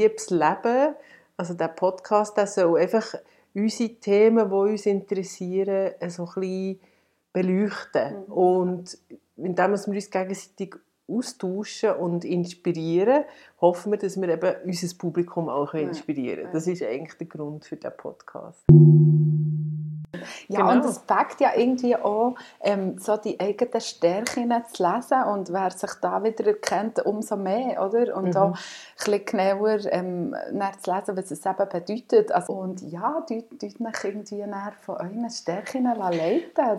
Liebes Leben, also der Podcast, der soll einfach unsere Themen, die uns interessieren, so ein bisschen beleuchten. Mhm. Und indem wir uns gegenseitig austauschen und inspirieren, hoffen wir, dass wir eben unser Publikum auch inspirieren können. Das ist eigentlich der Grund für diesen Podcast. Ja, genau. und es packt ja irgendwie auch, ähm, so die eigenen Stärken zu lesen und wer sich da wieder erkennt, umso mehr, oder? Und mhm. auch ein bisschen genauer ähm, zu lesen, was es eben bedeutet. Also, und ja, deut, deut irgendwie von euren Stärken leiten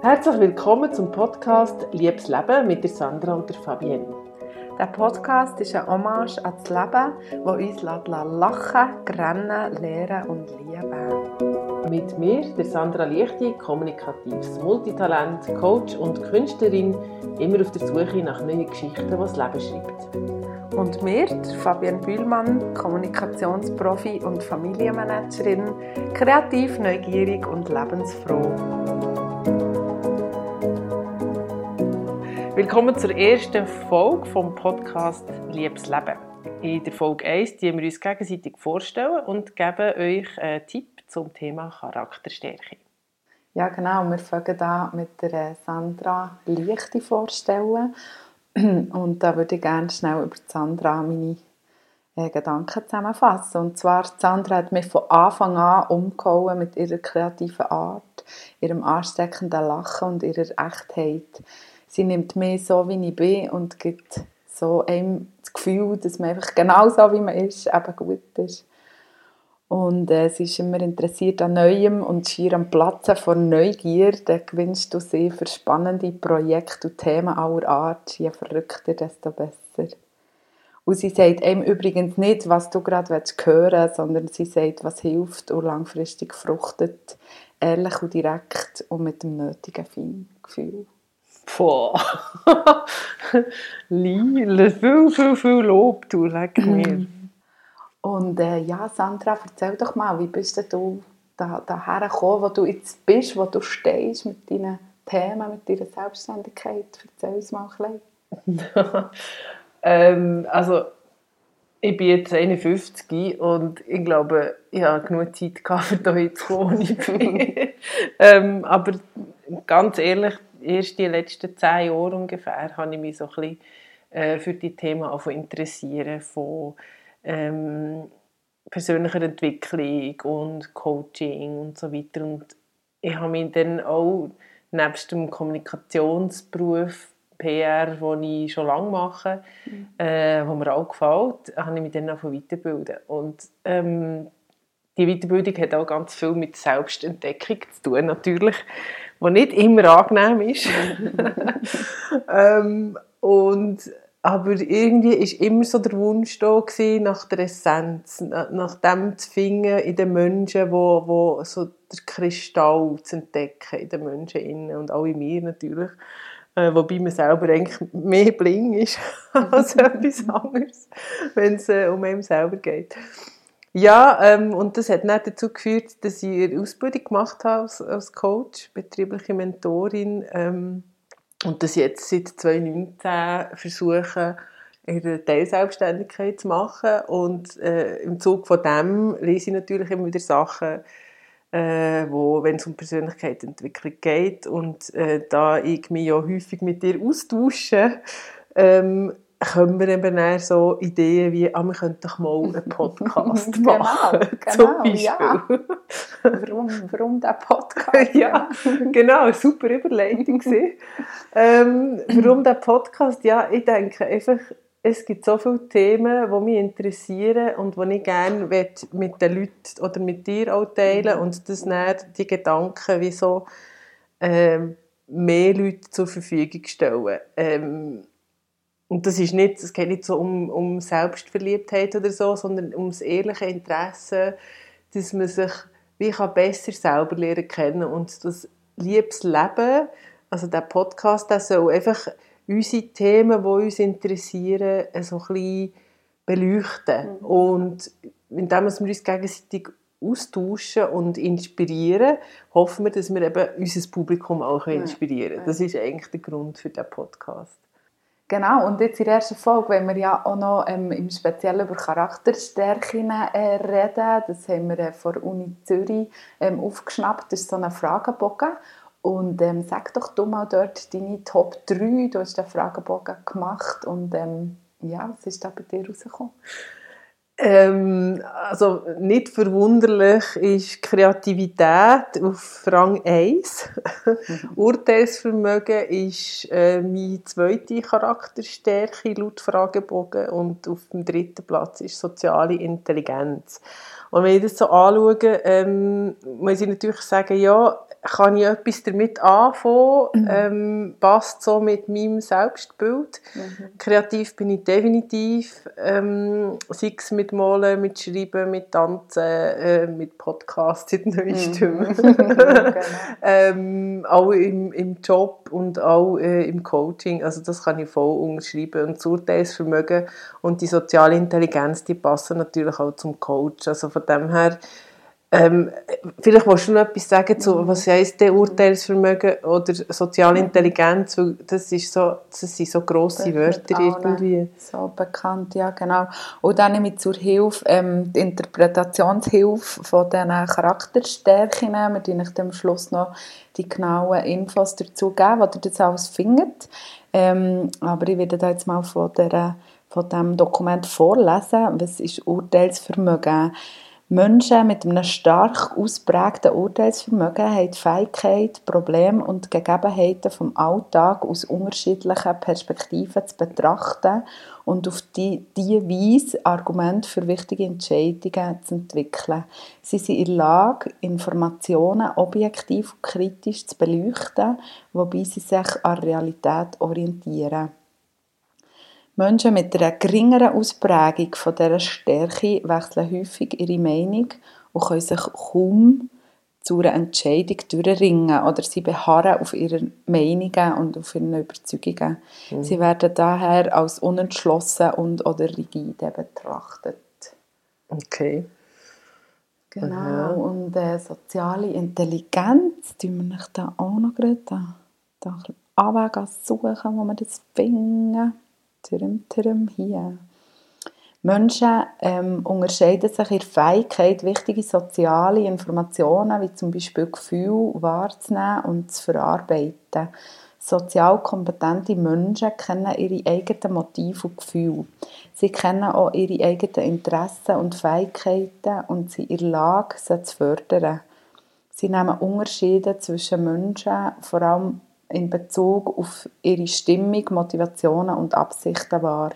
Herzlich willkommen zum Podcast Liebes Leben mit der Sandra und der Fabienne. Der Podcast ist ein Hommage an das Leben, das uns lachen, grennen, lehren und lieben. Mit mir, der Sandra Lichti, kommunikatives Multitalent, Coach und Künstlerin, immer auf der Suche nach neuen Geschichten, die das Leben schreibt. Und mir, Fabienne Bühlmann, Kommunikationsprofi und Familienmanagerin, kreativ, neugierig und lebensfroh. Willkommen zur ersten Folge vom Podcast Liebes Leben. In der Folge 1 die wir uns gegenseitig vorstellen und geben euch einen Tipp zum Thema Charakterstärke. Ja, genau. Wir fangen da mit der Sandra Lichte vorstellen. Und da würde ich gerne schnell über Sandra meine äh, Gedanken zusammenfassen. Und zwar, Sandra hat mich von Anfang an umgehauen mit ihrer kreativen Art, ihrem ansteckenden Lachen und ihrer Echtheit sie nimmt mich so, wie ich bin und gibt so einem das Gefühl, dass man einfach genau so, wie man ist, eben gut ist. Und äh, sie ist immer interessiert an Neuem und schier am Platzen von Neugier. Dann gewinnst du sie für spannende Projekte und Themen aller Art. Je verrückter, desto besser. Und sie sagt einem übrigens nicht, was du gerade hören willst, sondern sie sagt, was hilft und langfristig fruchtet. Ehrlich und direkt und mit dem nötigen Feingefühl. Boah. Lila, viel, viel, viel Lob, du, leck mir. Mhm. Und äh, ja, Sandra, erzähl doch mal, wie bist du da, daher gekommen, wo du jetzt bist, wo du stehst mit deinen Themen, mit deiner Selbstständigkeit? Erzähl uns mal ein bisschen. ähm, also, ich bin jetzt 51 und ich glaube, ich habe genug Zeit gehabt, um hier zu kommen, ähm, aber ganz ehrlich, erst die letzten zehn Jahre ungefähr habe ich mich so ein bisschen äh, für die Themen interessieren von ähm, persönlicher Entwicklung und Coaching und so weiter. Und ich habe mich dann auch nebst dem Kommunikationsberuf PR, den ich schon lange mache, mhm. äh, wo mir auch gefällt, habe ich mich dann auch weiterbilden. Und ähm, die Weiterbildung hat auch ganz viel mit Selbstentdeckung zu tun, natürlich was nicht immer angenehm ist. ähm, und, aber irgendwie war immer so der Wunsch da gewesen, nach der Essenz, nach dem zu finden in den Menschen, wo, wo so der Kristall zu entdecken in den Menschen innen und auch in mir natürlich. Äh, wobei man selber eigentlich mehr bling ist als etwas anderes, wenn es äh, um einen selber geht. Ja, ähm, und das hat dann dazu geführt, dass ich eine Ausbildung gemacht habe als, als Coach, betriebliche Mentorin ähm, und ich jetzt seit 2019 versuche, ihre Teilselbstständigkeit zu machen. Und äh, im Zuge von dem lese ich natürlich immer wieder Sachen, äh, wo, wenn es um Persönlichkeitsentwicklung geht. Und äh, da ich mich ja häufig mit dir austausche, ähm, kommen wir eben dann so Ideen wie, ah, wir könnten doch mal einen Podcast genau, machen. Genau, zum Beispiel. Ja. warum, warum der Podcast? ja, genau, super Überleitung ähm, Warum der Podcast? Ja, ich denke einfach, es gibt so viele Themen, die mich interessieren und die ich gerne mit den Leuten oder mit dir auch teilen und das dann die Gedanken wie so ähm, mehr Leute zur Verfügung stellen. Ähm, und das ist nicht, es geht nicht so um, um Selbstverliebtheit oder so, sondern um das ehrliche Interesse, dass man sich wie kann besser selber lernen kennen und das liebes Leben, also der Podcast, der soll einfach unsere Themen, die uns interessieren, so ein bisschen beleuchten. Mhm. Und indem wir uns gegenseitig austauschen und inspirieren, hoffen wir, dass wir eben unser Publikum auch inspirieren können. Das ist eigentlich der Grund für diesen Podcast. Genau, und jetzt in der ersten Folge, wenn wir ja auch noch ähm, im Speziellen über Charakterstärken äh, reden, das haben wir äh, von Uni Zürich ähm, aufgeschnappt, das ist so ein Fragebogen. Und ähm, sag doch du mal dort deine Top 3, du hast den Fragebogen gemacht und ähm, ja, was ist da bei dir rausgekommen? Ähm, also nicht verwunderlich ist Kreativität auf Rang 1. Mhm. Urteilsvermögen ist äh, meine zweite Charakterstärke laut Fragebogen und auf dem dritten Platz ist soziale Intelligenz. Und wenn ich das so anschaue, ähm, muss ich natürlich sagen, ja, kann ich etwas damit anfangen, mhm. ähm, passt so mit meinem Selbstbild. Mhm. Kreativ bin ich definitiv, ähm, sei es mit Malen, mit Schreiben, mit Tanzen, äh, mit Podcasts in neuen mhm. Stimmen. genau. ähm, auch im, im Job und auch äh, im Coaching, also das kann ich voll unterschreiben. Und das Urteilsvermögen und die soziale Intelligenz, die passen natürlich auch zum Coach. Also von dem her ähm, vielleicht willst du noch etwas sagen zu, was heisst der Urteilsvermögen oder soziale Intelligenz, weil das, ist so, das sind so grosse Wörter irgendwie. So bekannt, ja genau. Und dann nehme ich zur Hilfe ähm, die Interpretationshilfe von diesen Charakterstärken. Wir tun euch am Schluss noch die genauen Infos dazu geben, was ihr das alles findet. Ähm, aber ich werde da jetzt mal von, der, von diesem Dokument vorlesen. Was ist Urteilsvermögen? Menschen mit einem stark ausprägten Urteilsvermögen haben die Fähigkeit, Probleme und Gegebenheiten vom Alltag aus unterschiedlichen Perspektiven zu betrachten und auf die, diese Weise Argumente für wichtige Entscheidungen zu entwickeln. Sie sind in der Lage, Informationen objektiv und kritisch zu beleuchten, wobei sie sich an Realität orientieren. Menschen mit einer geringeren Ausprägung von dieser Stärke wechseln häufig ihre Meinung und können sich kaum zu einer Entscheidung durchringen oder sie beharren auf ihren Meinungen und auf ihren Überzeugungen. Mhm. Sie werden daher als unentschlossen und oder rigide betrachtet. Okay. Genau, Aha. und äh, soziale Intelligenz, die wir nicht da auch noch gerade da, da Anwege suchen, wo wir das finden. Tirim, tirim, hier. Menschen ähm, unterscheiden sich in der Fähigkeit, wichtige soziale Informationen wie zum Beispiel Gefühle wahrzunehmen und zu verarbeiten. Sozial kompetente Menschen kennen ihre eigenen Motive und Gefühle. Sie kennen auch ihre eigenen Interessen und Fähigkeiten und sind in der Lage, sie zu fördern. Sie nehmen Unterschiede zwischen Menschen, vor allem in Bezug auf ihre Stimmung, Motivationen und Absichten wahr.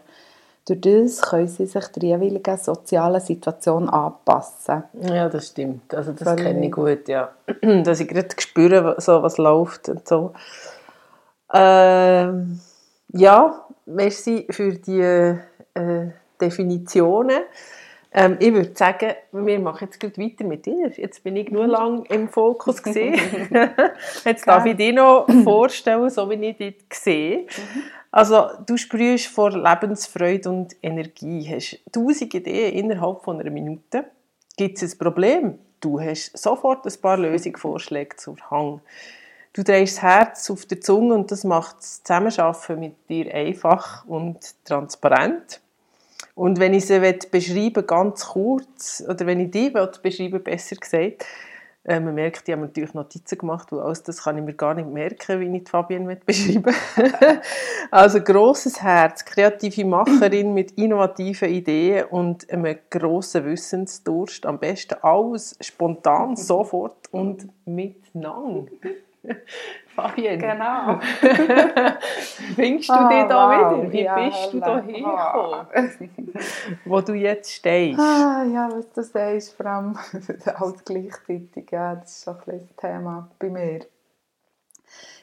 Durch das können sie sich der jeweiligen sozialen Situation anpassen. Ja, das stimmt. Also das kenne ich gut, ja. Dass ich gerade spüre, so, was läuft und so. Ähm, ja, merci für die äh, Definitionen. Ähm, ich würde sagen, wir machen jetzt gleich weiter mit dir. Jetzt bin ich nur lang im Fokus gesehen. jetzt darf ich dich noch vorstellen, so wie ich dich sehe. Also, du sprühst vor Lebensfreude und Energie, hast tausend Ideen innerhalb von einer Minute. Gibt es ein Problem? Du hast sofort ein paar Lösungsvorschläge zur Hang. Du drehst das Herz auf der Zunge und das macht das Zusammenarbeiten mit dir einfach und transparent. Und wenn ich sie beschreiben ganz kurz, oder wenn ich die beschreiben besser gesagt, äh, man merkt, ich habe natürlich Notizen gemacht, weil alles das kann ich mir gar nicht merken, wie ich Fabienne beschreiben Also grosses Herz, kreative Macherin mit innovativen Ideen und einem grossen Wissensdurst. Am besten alles spontan, sofort und mit Fabienne. Genau. Findest du ah, dich da wow. wieder? Wie ja, bist du da hingekommen? wo du jetzt stehst? Ah, ja, was du sagst, vor allem alles gleichzeitig, ja, das ist so ein das Thema bei mir.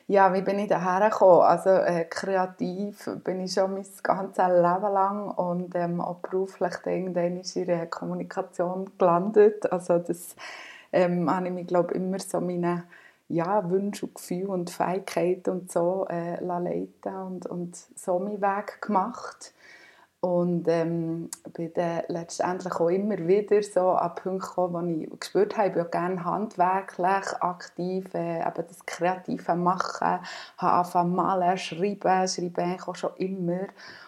Ja, wie bin ich daher gekommen? Also äh, kreativ bin ich schon mein ganzes Leben lang und ähm, auch beruflich irgendwann ist in der Kommunikation gelandet. Also das ähm, habe ich mich, glaube immer so meine ja, Wünsche und Gefühle und Fähigkeiten und so äh, leiten und, und so meinen Weg gemacht. Und ähm, bin dann letztendlich auch immer wieder so an Punkte gekommen, wo ich gespürt habe, ich bin auch gerne handwerklich aktiv, äh, eben das kreative Machen, habe angefangen malen, schreiben, schreiben eigentlich auch schon immer.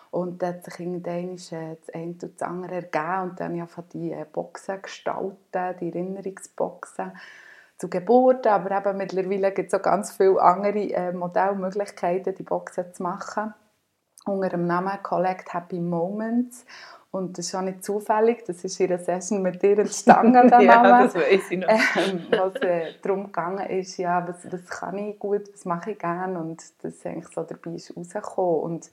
Und dann hat sich irgendwann äh, das eine und das andere ergeben und dann habe ich die äh, Boxen gestalten, die Erinnerungsboxen zu Geburten, aber eben mittlerweile gibt es auch ganz viele andere äh, Modellmöglichkeiten, die Boxen zu machen unter dem Namen Collect Happy Moments. Und das ist auch nicht zufällig, das ist einer Session mit dir entstanden, der ja, Name. das weiß ich noch. Ähm, was äh, darum gegangen ist, ja, was, was kann ich gut, was mache ich gerne und das eigentlich so dabei ist rausgekommen. Und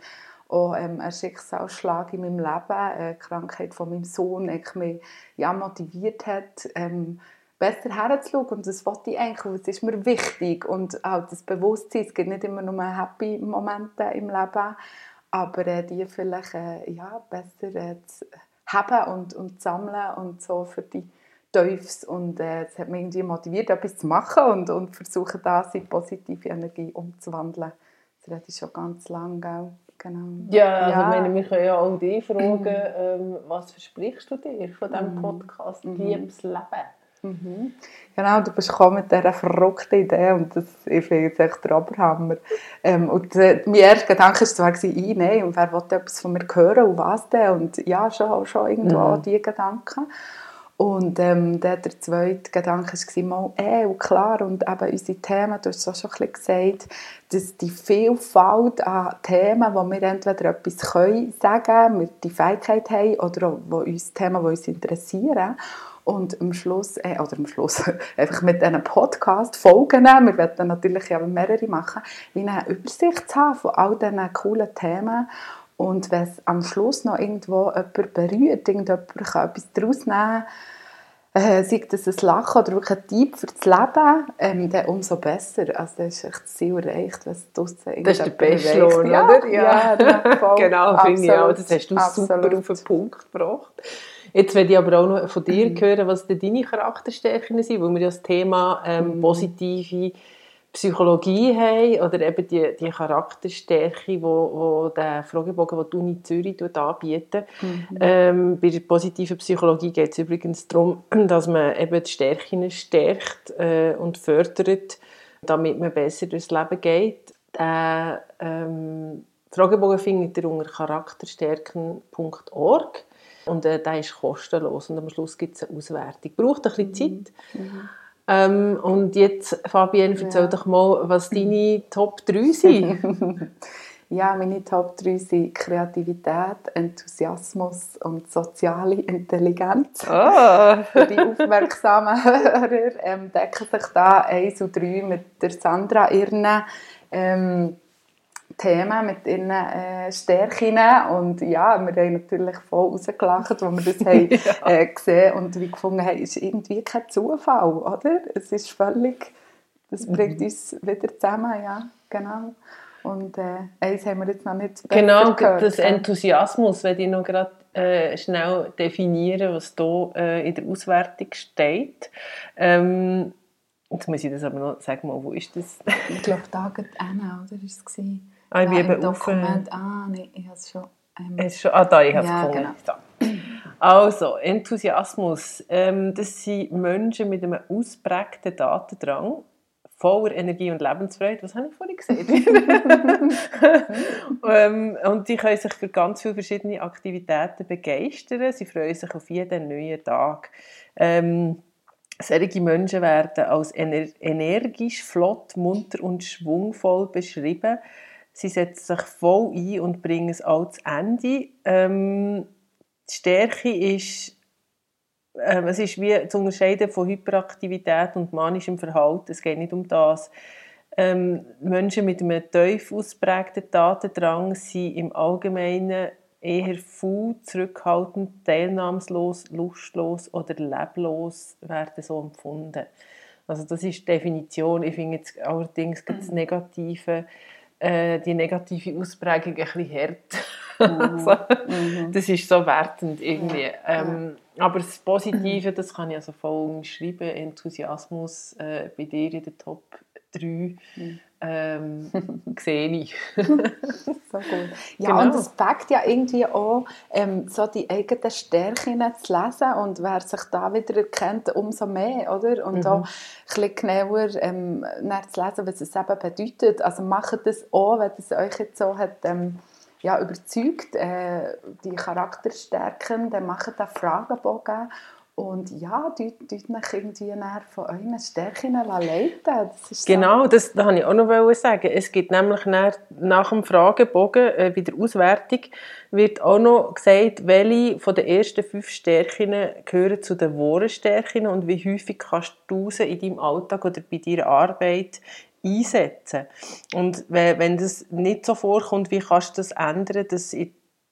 auch ähm, ein Schicksalsschlag in meinem Leben, eine Krankheit von meinem Sohn, die mich ja, motiviert hat, ähm, besser herzuschauen und das wollte ich eigentlich, es ist mir wichtig und auch das Bewusstsein, es gibt nicht immer nur happy Momente im Leben, aber äh, die vielleicht äh, ja, besser äh, zu haben und, und zu sammeln und so für die Teufels und äh, es hat mich irgendwie motiviert, etwas zu machen und, und versuchen, das in positive Energie umzuwandeln. Das rede ich schon ganz lange, Genau. Ja, also ja. Meine, wir können ja auch dich fragen, ähm, was versprichst du dir von diesem mhm. Podcast mhm. «Liebes Leben»? Mhm. Genau, du bist gekommen mit dieser verrückten Idee und das, ich finde jetzt echt der Oberhammer. Ähm, und äh, mein erster Gedanke war zwar, ich, nein, und wer will etwas von mir hören und was denn? Und ja, schon, schon irgendwo mhm. diese Gedanken. Und ähm, der, der zweite Gedanke war, mal, eh, und klar, und eben unsere Themen, du hast es auch schon ein bisschen gesagt, dass die Vielfalt an Themen, wo wir entweder etwas können sagen, wir die Fähigkeit haben, oder wo uns Themen, die uns interessieren. Und am Schluss, äh, oder am Schluss, einfach mit diesen Podcast-Folgen, wir werden natürlich ja mehrere machen, wie eine Übersicht zu haben von all diesen coolen Themen. Und wenn es am Schluss noch irgendwo jemand berührt, irgendjemand kann etwas daraus nehmen äh, sei das ein Lachen oder wirklich ein Tipp für das Leben, ähm, dann umso besser. Also das ist echt das Ziel erreicht, was draussen Das ist der beste Lohn, ja, oder? Ja, ja genau, finde ich auch. Das hast du Absolut. super auf den Punkt gebracht. Jetzt werde ich aber auch noch von dir mhm. hören, was denn deine Charakterstärken sind, weil wir das Thema ähm, mhm. positive Psychologie haben oder eben die, die Charakterstärke, wo, wo der Fragebogen, den die Uni Zürich anbietet. Mhm. Ähm, bei der positiven Psychologie geht es übrigens darum, dass man eben die Stärken stärkt äh, und fördert, damit man besser durchs Leben geht. Der ähm, Fragebogen findet ihr unter charakterstärken.org. Und äh, der ist kostenlos und am Schluss gibt es eine Auswertung. Braucht ein bisschen mhm. Zeit. Mhm. Ähm, und jetzt, Fabienne, erzähl ja. doch mal, was deine Top 3 sind. ja, meine Top 3 sind Kreativität, Enthusiasmus und soziale Intelligenz. Oh. Für die aufmerksamen Hörer ähm, decken sich da 1 und 3 mit der Sandra Irne. Ähm, Themen mit ihren äh, Stärken und ja, wir haben natürlich voll rausgelacht, als wir das haben, ja. äh, gesehen und wie gefunden haben, ist irgendwie kein Zufall, oder? Es ist völlig, das mhm. bringt mhm. uns wieder zusammen, ja, genau. Und äh, eins haben wir jetzt noch nicht Genau, gehört, das Enthusiasmus, wenn ich noch gerade äh, schnell definieren, was hier äh, in der Auswertung steht. Ähm, jetzt muss ich das aber noch sagen, mal, wo ist das? ich glaube, da geht Anna, oder? Ist es Ah, ich bin Dokument. Ah, nee, ich habe es schon. Ähm, es schon. Ah, da, ich habe es ja, gefunden. Genau. Also, Enthusiasmus. Ähm, das sind Menschen mit einem ausprägten Datendrang, voller Energie und Lebensfreude. Was habe ich vorhin gesagt? ähm, und die können sich für ganz viele verschiedene Aktivitäten begeistern. Sie freuen sich auf jeden neuen Tag. Ähm, solche Menschen werden als ener energisch, flott, munter und schwungvoll beschrieben. Sie setzen sich voll ein und bringen es auch zu Ende. Ähm, die Stärke ist, äh, es ist wie zu unterscheiden von Hyperaktivität und manischem Verhalten. Es geht nicht um das. Ähm, Menschen mit einem tief ausprägten Datendrang sind im Allgemeinen eher faul, zurückhaltend, teilnahmslos, lustlos oder leblos werden so empfunden. Also das ist die Definition. Ich finde jetzt allerdings das Negative äh, die negative Ausprägung ein bisschen hart. Mhm. also, mhm. Das ist so wertend irgendwie. Ähm, aber das Positive, das kann ich also voll schreiben, Enthusiasmus äh, bei dir in den Top drei ähm, sehe ich. so gut. Ja, genau. und es packt ja irgendwie auch, ähm, so die eigenen Stärken zu lesen und wer sich da wieder erkennt, umso mehr, oder? Und mhm. auch ein bisschen genauer ähm, zu lesen, was es eben bedeutet. Also macht das auch, wenn es euch jetzt so hat, ähm, ja, überzeugt, äh, die Charakterstärken, dann macht da Fragebogen und ja, dort euch irgendwie von euren Stärken leiten. Das genau, so. das, wollte ich auch noch sagen. Es gibt nämlich nach, nach dem Fragebogen äh, bei der Auswertung wird auch noch gesagt, welche von den ersten fünf Stärken gehören zu den wahren Stärken und wie häufig kannst du sie in deinem Alltag oder bei deiner Arbeit einsetzen. Und wenn das nicht so vorkommt, wie kannst du das ändern, dass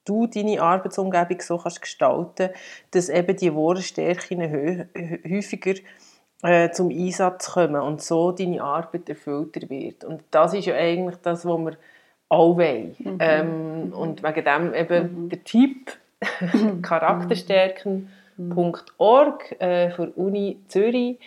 du deine Arbeitsumgebung so kannst gestalten dass eben die wahren Stärken häufiger äh, zum Einsatz kommen und so deine Arbeit erfüllter wird. Und das ist ja eigentlich das, was wir alle wollen. Mhm. Ähm, und wegen dem eben mhm. der Tipp charakterstärken.org äh, für Uni Zürich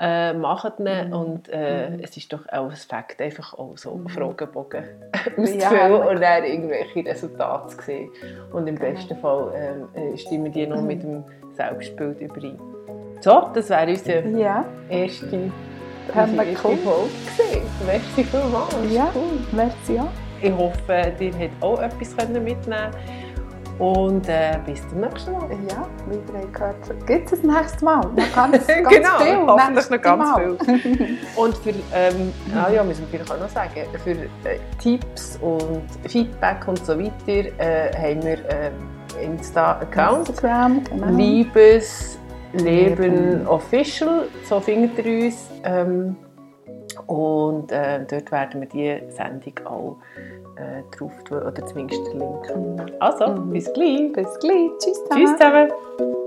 äh, machen mhm. und äh, mhm. es ist doch auch ein Fakt, einfach auch so mhm. Fragebogen auszufüllen ja, und dann irgendwelche Resultate zu sehen. Und im genau. besten Fall äh, stimmen die noch mit dem Selbstbild überein. So, das wäre unsere ja. erste, unsere erste Folge gewesen. Merci vielmals. Ja, cool. merci auch. Ich hoffe, ihr habt auch etwas mitnehmen können. Und äh, bis zum nächsten Mal. Ja, wie ihr gehört gibt es das nächste Mal. Noch ganz, ganz genau, viel. hoffentlich noch ganz Mal. viel. und für, ähm, ah ja, müssen wir vielleicht auch noch sagen, für äh, Tipps und Feedback und so weiter äh, haben wir äh, Insta-Account. Instagram, genau. Liebes Leben Official, so findet ihr uns. Ähm, und äh, dort werden wir diese Sendung auch äh, drauf tun oder zumindest den Link. Also, mhm. bis gleich. Bis gleich. Tschüss zusammen. Tschüss zusammen.